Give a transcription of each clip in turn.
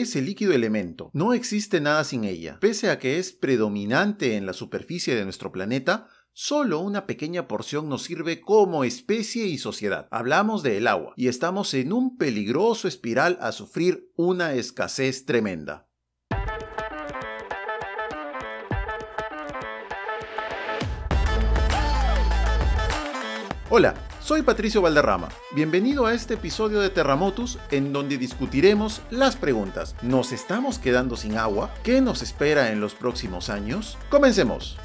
es el líquido elemento. No existe nada sin ella. Pese a que es predominante en la superficie de nuestro planeta, Solo una pequeña porción nos sirve como especie y sociedad. Hablamos del agua y estamos en un peligroso espiral a sufrir una escasez tremenda. Hola, soy Patricio Valderrama. Bienvenido a este episodio de Terramotus en donde discutiremos las preguntas. ¿Nos estamos quedando sin agua? ¿Qué nos espera en los próximos años? Comencemos.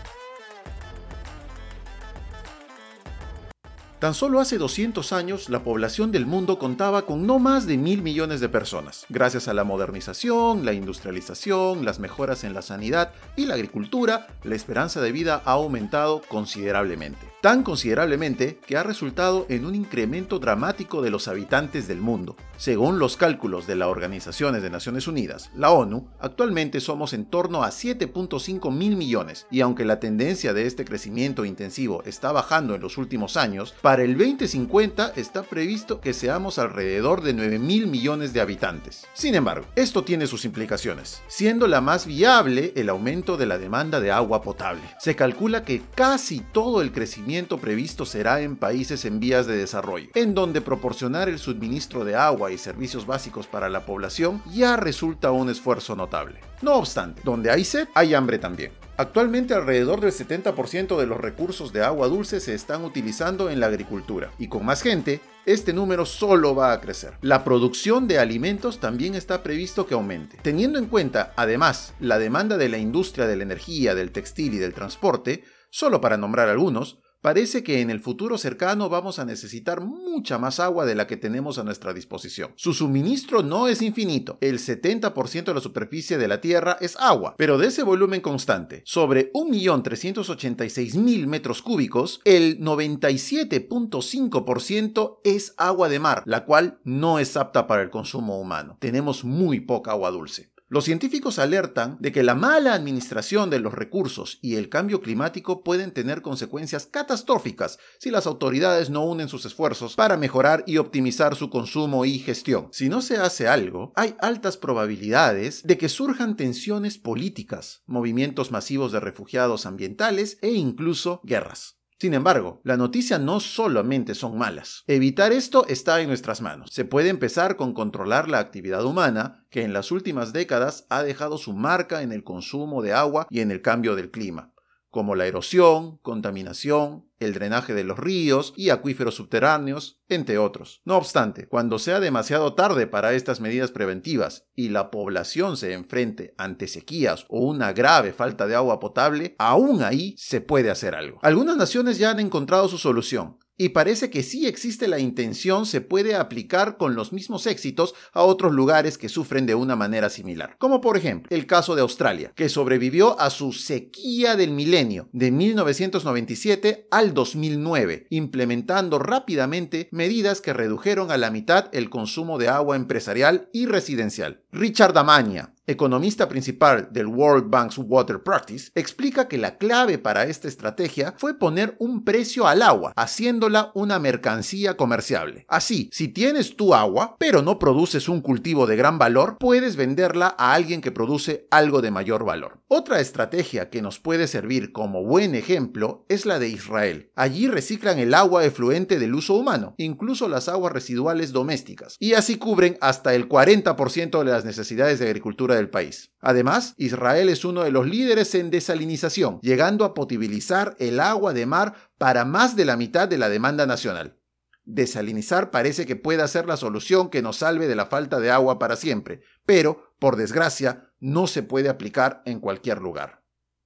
Tan solo hace 200 años la población del mundo contaba con no más de mil millones de personas. Gracias a la modernización, la industrialización, las mejoras en la sanidad y la agricultura, la esperanza de vida ha aumentado considerablemente. Tan considerablemente que ha resultado en un incremento dramático de los habitantes del mundo. Según los cálculos de la Organización de Naciones Unidas, la ONU, actualmente somos en torno a 7.5 mil millones y aunque la tendencia de este crecimiento intensivo está bajando en los últimos años, para el 2050 está previsto que seamos alrededor de 9 mil millones de habitantes. Sin embargo, esto tiene sus implicaciones, siendo la más viable el aumento de la demanda de agua potable. Se calcula que casi todo el crecimiento previsto será en países en vías de desarrollo, en donde proporcionar el suministro de agua y servicios básicos para la población ya resulta un esfuerzo notable. No obstante, donde hay sed, hay hambre también. Actualmente alrededor del 70% de los recursos de agua dulce se están utilizando en la agricultura y con más gente, este número solo va a crecer. La producción de alimentos también está previsto que aumente. Teniendo en cuenta, además, la demanda de la industria de la energía, del textil y del transporte, solo para nombrar algunos, Parece que en el futuro cercano vamos a necesitar mucha más agua de la que tenemos a nuestra disposición. Su suministro no es infinito. El 70% de la superficie de la Tierra es agua, pero de ese volumen constante, sobre 1.386.000 metros cúbicos, el 97.5% es agua de mar, la cual no es apta para el consumo humano. Tenemos muy poca agua dulce. Los científicos alertan de que la mala administración de los recursos y el cambio climático pueden tener consecuencias catastróficas si las autoridades no unen sus esfuerzos para mejorar y optimizar su consumo y gestión. Si no se hace algo, hay altas probabilidades de que surjan tensiones políticas, movimientos masivos de refugiados ambientales e incluso guerras. Sin embargo, la noticia no solamente son malas. Evitar esto está en nuestras manos. Se puede empezar con controlar la actividad humana, que en las últimas décadas ha dejado su marca en el consumo de agua y en el cambio del clima como la erosión, contaminación, el drenaje de los ríos y acuíferos subterráneos, entre otros. No obstante, cuando sea demasiado tarde para estas medidas preventivas y la población se enfrente ante sequías o una grave falta de agua potable, aún ahí se puede hacer algo. Algunas naciones ya han encontrado su solución y parece que si existe la intención se puede aplicar con los mismos éxitos a otros lugares que sufren de una manera similar. Como por ejemplo el caso de Australia, que sobrevivió a su sequía del milenio de 1997 al 2009, implementando rápidamente medidas que redujeron a la mitad el consumo de agua empresarial y residencial. Richard Amaña, economista principal del World Bank's Water Practice, explica que la clave para esta estrategia fue poner un precio al agua, haciéndola una mercancía comerciable. Así, si tienes tu agua, pero no produces un cultivo de gran valor, puedes venderla a alguien que produce algo de mayor valor. Otra estrategia que nos puede servir como buen ejemplo es la de Israel. Allí reciclan el agua efluente del uso humano, incluso las aguas residuales domésticas, y así cubren hasta el 40% de las necesidades de agricultura país. Además, Israel es uno de los líderes en desalinización, llegando a potabilizar el agua de mar para más de la mitad de la demanda nacional. Desalinizar parece que pueda ser la solución que nos salve de la falta de agua para siempre, pero, por desgracia, no se puede aplicar en cualquier lugar.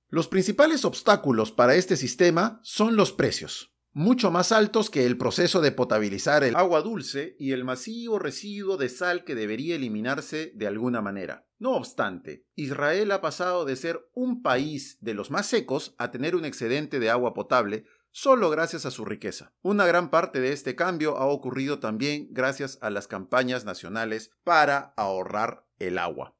Los principales obstáculos para este sistema son los precios mucho más altos que el proceso de potabilizar el agua dulce y el masivo residuo de sal que debería eliminarse de alguna manera. No obstante, Israel ha pasado de ser un país de los más secos a tener un excedente de agua potable solo gracias a su riqueza. Una gran parte de este cambio ha ocurrido también gracias a las campañas nacionales para ahorrar el agua.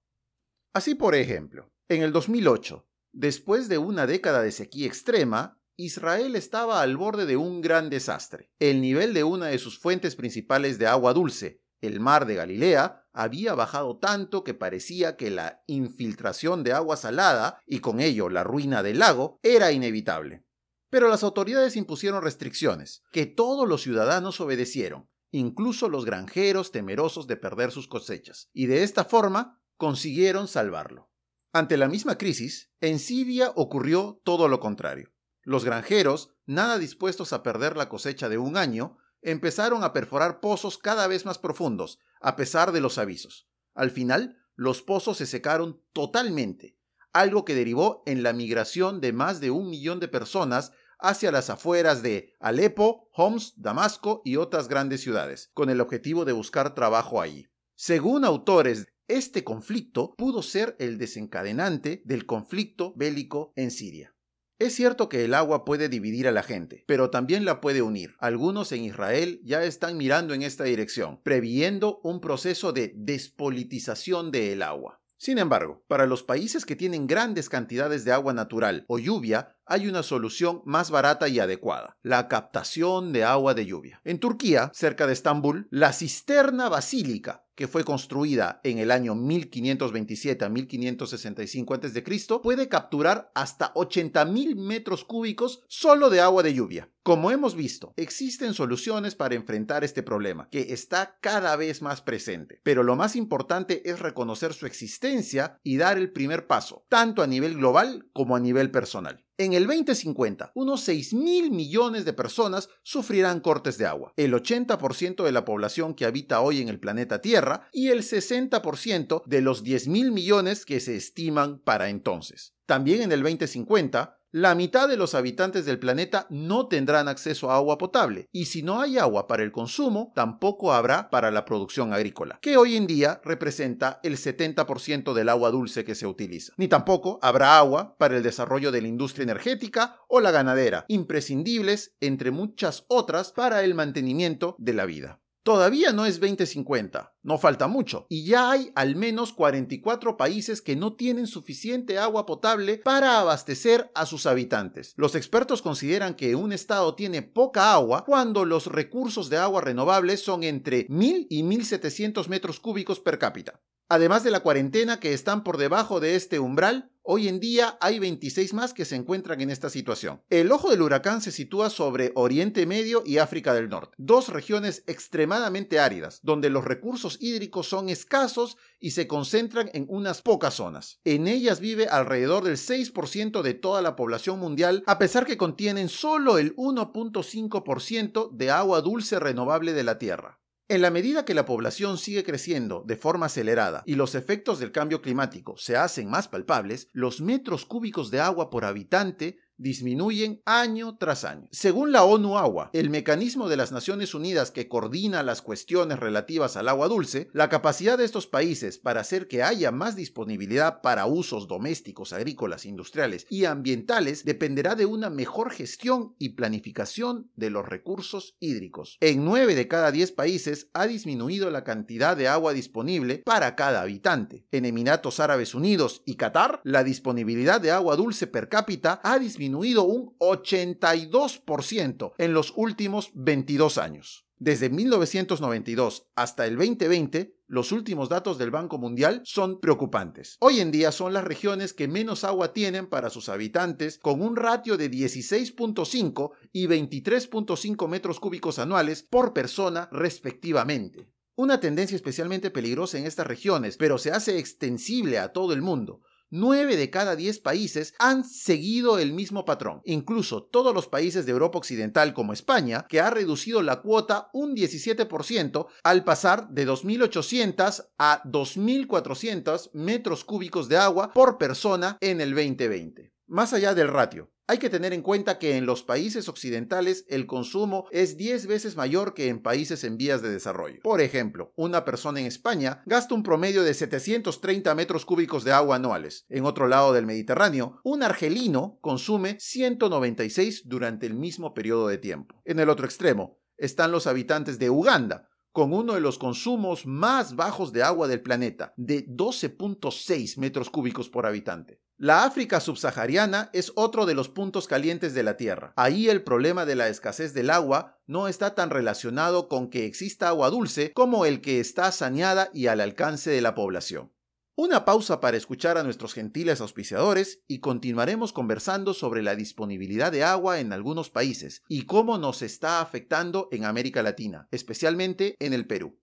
Así por ejemplo, en el 2008, después de una década de sequía extrema, Israel estaba al borde de un gran desastre. El nivel de una de sus fuentes principales de agua dulce, el mar de Galilea, había bajado tanto que parecía que la infiltración de agua salada, y con ello la ruina del lago, era inevitable. Pero las autoridades impusieron restricciones, que todos los ciudadanos obedecieron, incluso los granjeros temerosos de perder sus cosechas, y de esta forma consiguieron salvarlo. Ante la misma crisis, en Siria ocurrió todo lo contrario. Los granjeros, nada dispuestos a perder la cosecha de un año, empezaron a perforar pozos cada vez más profundos, a pesar de los avisos. Al final, los pozos se secaron totalmente, algo que derivó en la migración de más de un millón de personas hacia las afueras de Alepo, Homs, Damasco y otras grandes ciudades, con el objetivo de buscar trabajo allí. Según autores, este conflicto pudo ser el desencadenante del conflicto bélico en Siria. Es cierto que el agua puede dividir a la gente, pero también la puede unir. Algunos en Israel ya están mirando en esta dirección, previendo un proceso de despolitización del agua. Sin embargo, para los países que tienen grandes cantidades de agua natural o lluvia, hay una solución más barata y adecuada, la captación de agua de lluvia. En Turquía, cerca de Estambul, la cisterna basílica, que fue construida en el año 1527 a 1565 a.C., puede capturar hasta 80.000 metros cúbicos solo de agua de lluvia. Como hemos visto, existen soluciones para enfrentar este problema, que está cada vez más presente, pero lo más importante es reconocer su existencia y dar el primer paso, tanto a nivel global como a nivel personal. En el 2050, unos 6 mil millones de personas sufrirán cortes de agua, el 80% de la población que habita hoy en el planeta Tierra y el 60% de los 10 mil millones que se estiman para entonces. También en el 2050, la mitad de los habitantes del planeta no tendrán acceso a agua potable, y si no hay agua para el consumo, tampoco habrá para la producción agrícola, que hoy en día representa el 70% del agua dulce que se utiliza. Ni tampoco habrá agua para el desarrollo de la industria energética o la ganadera, imprescindibles entre muchas otras para el mantenimiento de la vida. Todavía no es 2050, no falta mucho, y ya hay al menos 44 países que no tienen suficiente agua potable para abastecer a sus habitantes. Los expertos consideran que un estado tiene poca agua cuando los recursos de agua renovables son entre 1000 y 1700 metros cúbicos per cápita. Además de la cuarentena que están por debajo de este umbral, hoy en día hay 26 más que se encuentran en esta situación. El ojo del huracán se sitúa sobre Oriente Medio y África del Norte, dos regiones extremadamente áridas, donde los recursos hídricos son escasos y se concentran en unas pocas zonas. En ellas vive alrededor del 6% de toda la población mundial, a pesar que contienen solo el 1.5% de agua dulce renovable de la Tierra. En la medida que la población sigue creciendo de forma acelerada y los efectos del cambio climático se hacen más palpables, los metros cúbicos de agua por habitante disminuyen año tras año. Según la ONU Agua, el mecanismo de las Naciones Unidas que coordina las cuestiones relativas al agua dulce, la capacidad de estos países para hacer que haya más disponibilidad para usos domésticos, agrícolas, industriales y ambientales dependerá de una mejor gestión y planificación de los recursos hídricos. En 9 de cada 10 países ha disminuido la cantidad de agua disponible para cada habitante. En Emiratos Árabes Unidos y Qatar, la disponibilidad de agua dulce per cápita ha disminuido un 82% en los últimos 22 años. Desde 1992 hasta el 2020, los últimos datos del Banco Mundial son preocupantes. Hoy en día son las regiones que menos agua tienen para sus habitantes, con un ratio de 16.5 y 23.5 metros cúbicos anuales por persona respectivamente. Una tendencia especialmente peligrosa en estas regiones, pero se hace extensible a todo el mundo. 9 de cada 10 países han seguido el mismo patrón. Incluso todos los países de Europa Occidental como España, que ha reducido la cuota un 17% al pasar de 2.800 a 2.400 metros cúbicos de agua por persona en el 2020. Más allá del ratio, hay que tener en cuenta que en los países occidentales el consumo es 10 veces mayor que en países en vías de desarrollo. Por ejemplo, una persona en España gasta un promedio de 730 metros cúbicos de agua anuales. En otro lado del Mediterráneo, un argelino consume 196 durante el mismo periodo de tiempo. En el otro extremo están los habitantes de Uganda, con uno de los consumos más bajos de agua del planeta, de 12.6 metros cúbicos por habitante. La África subsahariana es otro de los puntos calientes de la Tierra. Ahí el problema de la escasez del agua no está tan relacionado con que exista agua dulce como el que está saneada y al alcance de la población. Una pausa para escuchar a nuestros gentiles auspiciadores y continuaremos conversando sobre la disponibilidad de agua en algunos países y cómo nos está afectando en América Latina, especialmente en el Perú.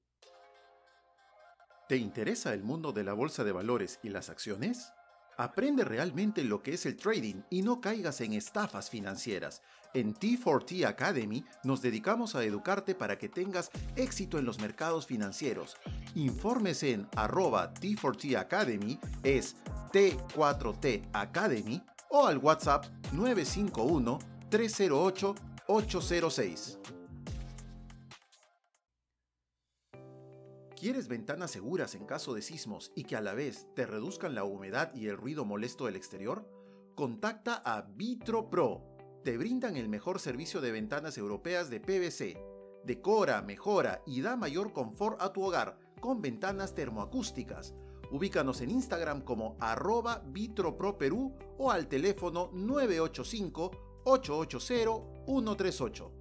¿Te interesa el mundo de la bolsa de valores y las acciones? Aprende realmente lo que es el trading y no caigas en estafas financieras. En T4T Academy nos dedicamos a educarte para que tengas éxito en los mercados financieros. Informes en arroba T4T Academy, es T4T Academy o al WhatsApp 951 308 806. ¿Quieres ventanas seguras en caso de sismos y que a la vez te reduzcan la humedad y el ruido molesto del exterior? Contacta a Vitro Pro. Te brindan el mejor servicio de ventanas europeas de PVC. Decora, mejora y da mayor confort a tu hogar con ventanas termoacústicas. Ubícanos en Instagram como arroba vitroproperú o al teléfono 985 880 138.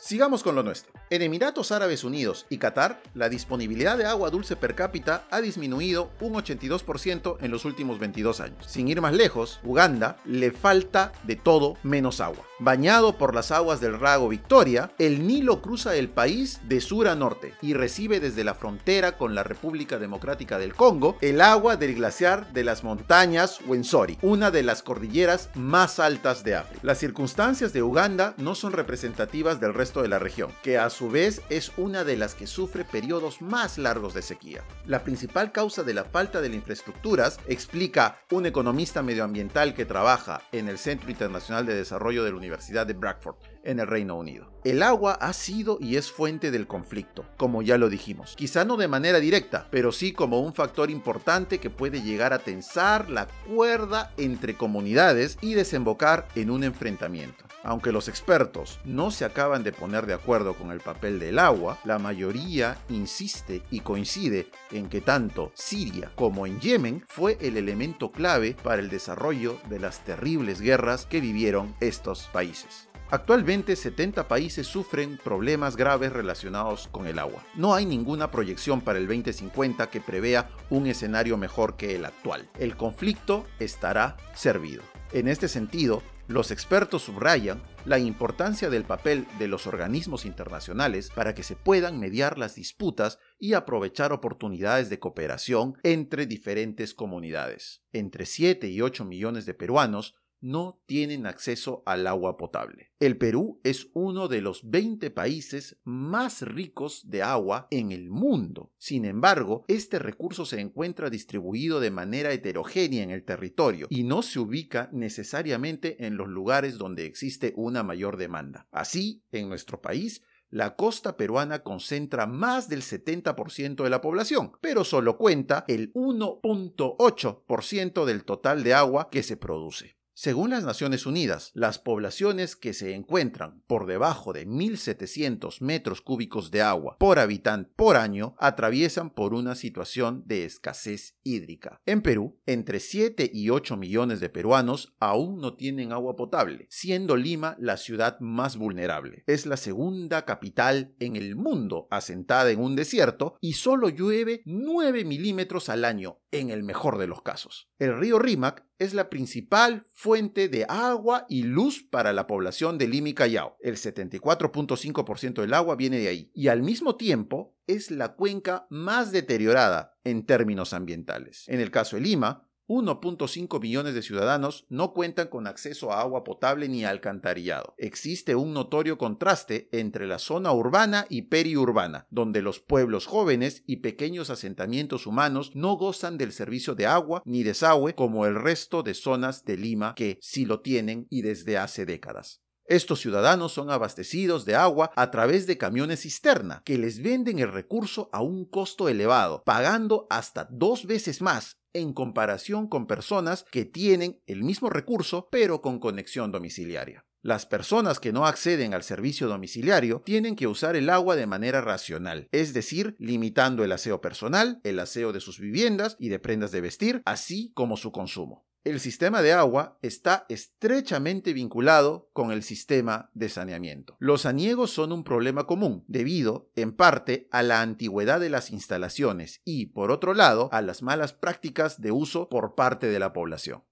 Sigamos con lo nuestro. En Emiratos Árabes Unidos y Qatar, la disponibilidad de agua dulce per cápita ha disminuido un 82% en los últimos 22 años. Sin ir más lejos, Uganda le falta de todo menos agua. Bañado por las aguas del Rago Victoria, el Nilo cruza el país de sur a norte y recibe desde la frontera con la República Democrática del Congo el agua del glaciar de las montañas Wensori, una de las cordilleras más altas de África. Las circunstancias de Uganda no son representativas del resto de la región, que a su vez es una de las que sufre periodos más largos de sequía. La principal causa de la falta de infraestructuras, explica un economista medioambiental que trabaja en el Centro Internacional de Desarrollo de la Universidad de Bradford, en el Reino Unido. El agua ha sido y es fuente del conflicto, como ya lo dijimos. Quizá no de manera directa, pero sí como un factor importante que puede llegar a tensar la cuerda entre comunidades y desembocar en un enfrentamiento. Aunque los expertos no se acaban de poner de acuerdo con el papel del agua, la mayoría insiste y coincide en que tanto Siria como en Yemen fue el elemento clave para el desarrollo de las terribles guerras que vivieron estos países. Actualmente 70 países sufren problemas graves relacionados con el agua. No hay ninguna proyección para el 2050 que prevea un escenario mejor que el actual. El conflicto estará servido. En este sentido, los expertos subrayan la importancia del papel de los organismos internacionales para que se puedan mediar las disputas y aprovechar oportunidades de cooperación entre diferentes comunidades. Entre 7 y 8 millones de peruanos no tienen acceso al agua potable. El Perú es uno de los 20 países más ricos de agua en el mundo. Sin embargo, este recurso se encuentra distribuido de manera heterogénea en el territorio y no se ubica necesariamente en los lugares donde existe una mayor demanda. Así, en nuestro país, la costa peruana concentra más del 70% de la población, pero solo cuenta el 1.8% del total de agua que se produce. Según las Naciones Unidas, las poblaciones que se encuentran por debajo de 1.700 metros cúbicos de agua por habitante por año atraviesan por una situación de escasez hídrica. En Perú, entre 7 y 8 millones de peruanos aún no tienen agua potable, siendo Lima la ciudad más vulnerable. Es la segunda capital en el mundo asentada en un desierto y solo llueve 9 milímetros al año, en el mejor de los casos. El río Rímac es la principal fuente de agua y luz para la población de Lima y Callao. El 74.5% del agua viene de ahí. Y al mismo tiempo es la cuenca más deteriorada en términos ambientales. En el caso de Lima, 1.5 millones de ciudadanos no cuentan con acceso a agua potable ni alcantarillado. Existe un notorio contraste entre la zona urbana y periurbana, donde los pueblos jóvenes y pequeños asentamientos humanos no gozan del servicio de agua ni desagüe como el resto de zonas de Lima que sí lo tienen y desde hace décadas. Estos ciudadanos son abastecidos de agua a través de camiones cisterna, que les venden el recurso a un costo elevado, pagando hasta dos veces más en comparación con personas que tienen el mismo recurso pero con conexión domiciliaria. Las personas que no acceden al servicio domiciliario tienen que usar el agua de manera racional, es decir, limitando el aseo personal, el aseo de sus viviendas y de prendas de vestir, así como su consumo. El sistema de agua está estrechamente vinculado con el sistema de saneamiento. Los aniegos son un problema común, debido, en parte, a la antigüedad de las instalaciones y, por otro lado, a las malas prácticas de uso por parte de la población.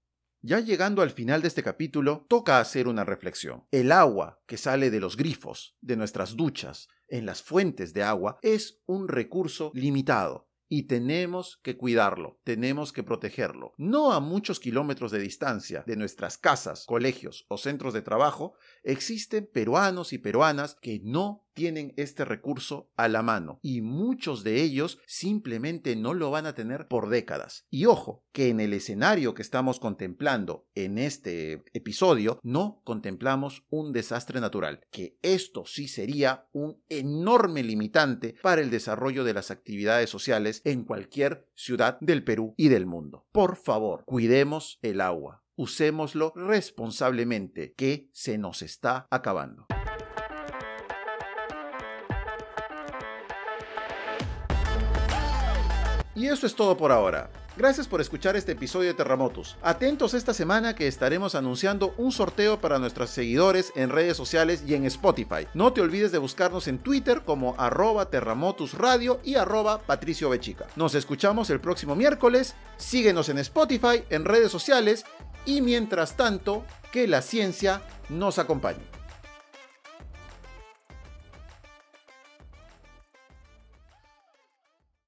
Ya llegando al final de este capítulo, toca hacer una reflexión. El agua que sale de los grifos, de nuestras duchas, en las fuentes de agua, es un recurso limitado y tenemos que cuidarlo, tenemos que protegerlo. No a muchos kilómetros de distancia de nuestras casas, colegios o centros de trabajo, existen peruanos y peruanas que no tienen este recurso a la mano y muchos de ellos simplemente no lo van a tener por décadas. Y ojo, que en el escenario que estamos contemplando en este episodio no contemplamos un desastre natural, que esto sí sería un enorme limitante para el desarrollo de las actividades sociales en cualquier ciudad del Perú y del mundo. Por favor, cuidemos el agua usémoslo responsablemente, que se nos está acabando. Y eso es todo por ahora. Gracias por escuchar este episodio de Terremotos. Atentos esta semana que estaremos anunciando un sorteo para nuestros seguidores en redes sociales y en Spotify. No te olvides de buscarnos en Twitter como arroba terramotusradio y arroba patricio bechica. Nos escuchamos el próximo miércoles. Síguenos en Spotify, en redes sociales y mientras tanto, que la ciencia nos acompañe.